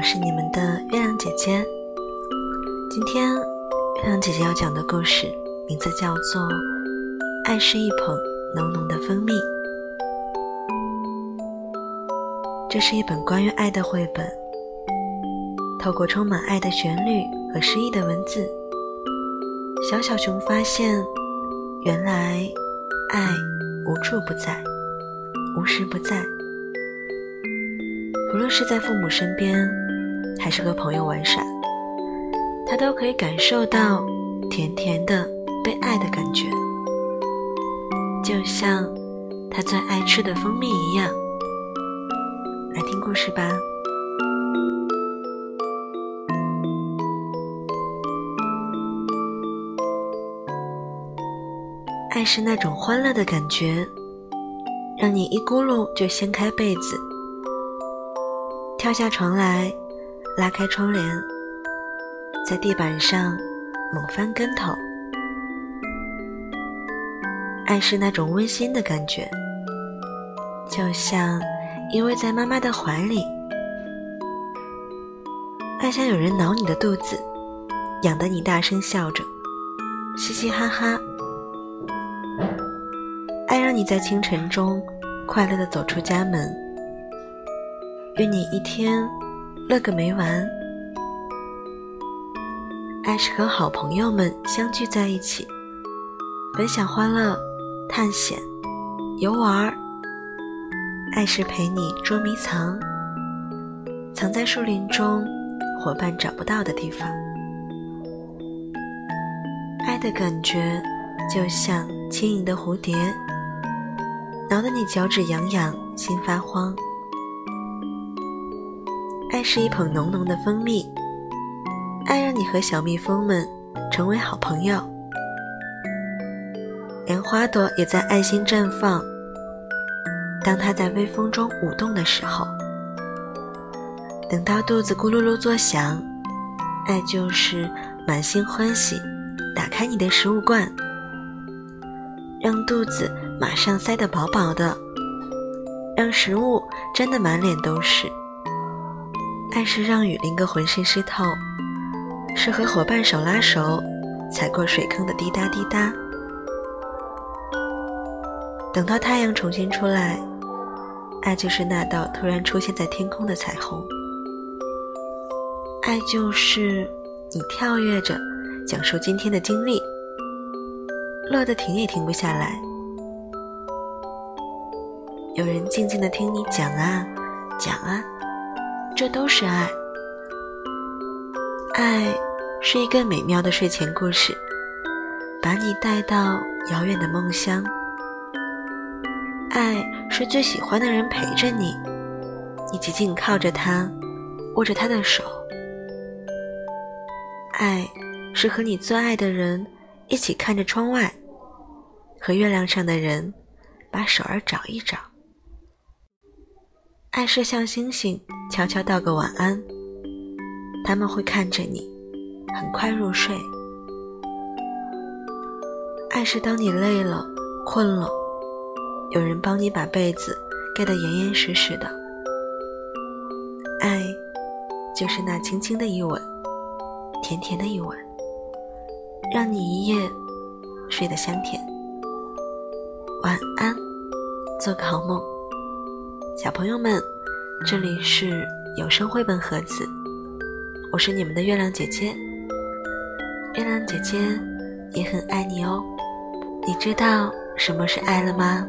我是你们的月亮姐姐。今天月亮姐姐要讲的故事名字叫做《爱是一捧浓浓的蜂蜜》。这是一本关于爱的绘本，透过充满爱的旋律和诗意的文字，小小熊发现，原来爱无处不在，无时不在。不论是在父母身边，还是和朋友玩耍，他都可以感受到甜甜的被爱的感觉，就像他最爱吃的蜂蜜一样。来听故事吧。爱是那种欢乐的感觉，让你一咕噜就掀开被子。跳下床来，拉开窗帘，在地板上猛翻跟头。爱是那种温馨的感觉，就像依偎在妈妈的怀里。爱像有人挠你的肚子，痒得你大声笑着，嘻嘻哈哈。爱让你在清晨中快乐的走出家门。愿你一天乐个没完。爱是和好朋友们相聚在一起，分享欢乐、探险、游玩儿。爱是陪你捉迷藏，藏在树林中伙伴找不到的地方。爱的感觉就像轻盈的蝴蝶，挠得你脚趾痒痒，心发慌。爱是一捧浓浓的蜂蜜，爱让你和小蜜蜂们成为好朋友，连花朵也在爱心绽放。当它在微风中舞动的时候，等到肚子咕噜噜作响，爱就是满心欢喜，打开你的食物罐，让肚子马上塞得饱饱的，让食物沾得满脸都是。爱是让雨淋个浑身湿透，是和伙伴手拉手踩过水坑的滴答滴答。等到太阳重新出来，爱就是那道突然出现在天空的彩虹。爱就是你跳跃着讲述今天的经历，乐得停也停不下来。有人静静的听你讲啊讲啊。这都是爱，爱是一个美妙的睡前故事，把你带到遥远的梦乡。爱是最喜欢的人陪着你，你紧紧靠着他，握着他的手。爱是和你最爱的人一起看着窗外，和月亮上的人把手儿找一找。爱是像星星悄悄道个晚安，他们会看着你，很快入睡。爱是当你累了、困了，有人帮你把被子盖得严严实实的。爱，就是那轻轻的一吻，甜甜的一吻，让你一夜睡得香甜。晚安，做个好梦。小朋友们，这里是有声绘本盒子，我是你们的月亮姐姐。月亮姐姐也很爱你哦，你知道什么是爱了吗？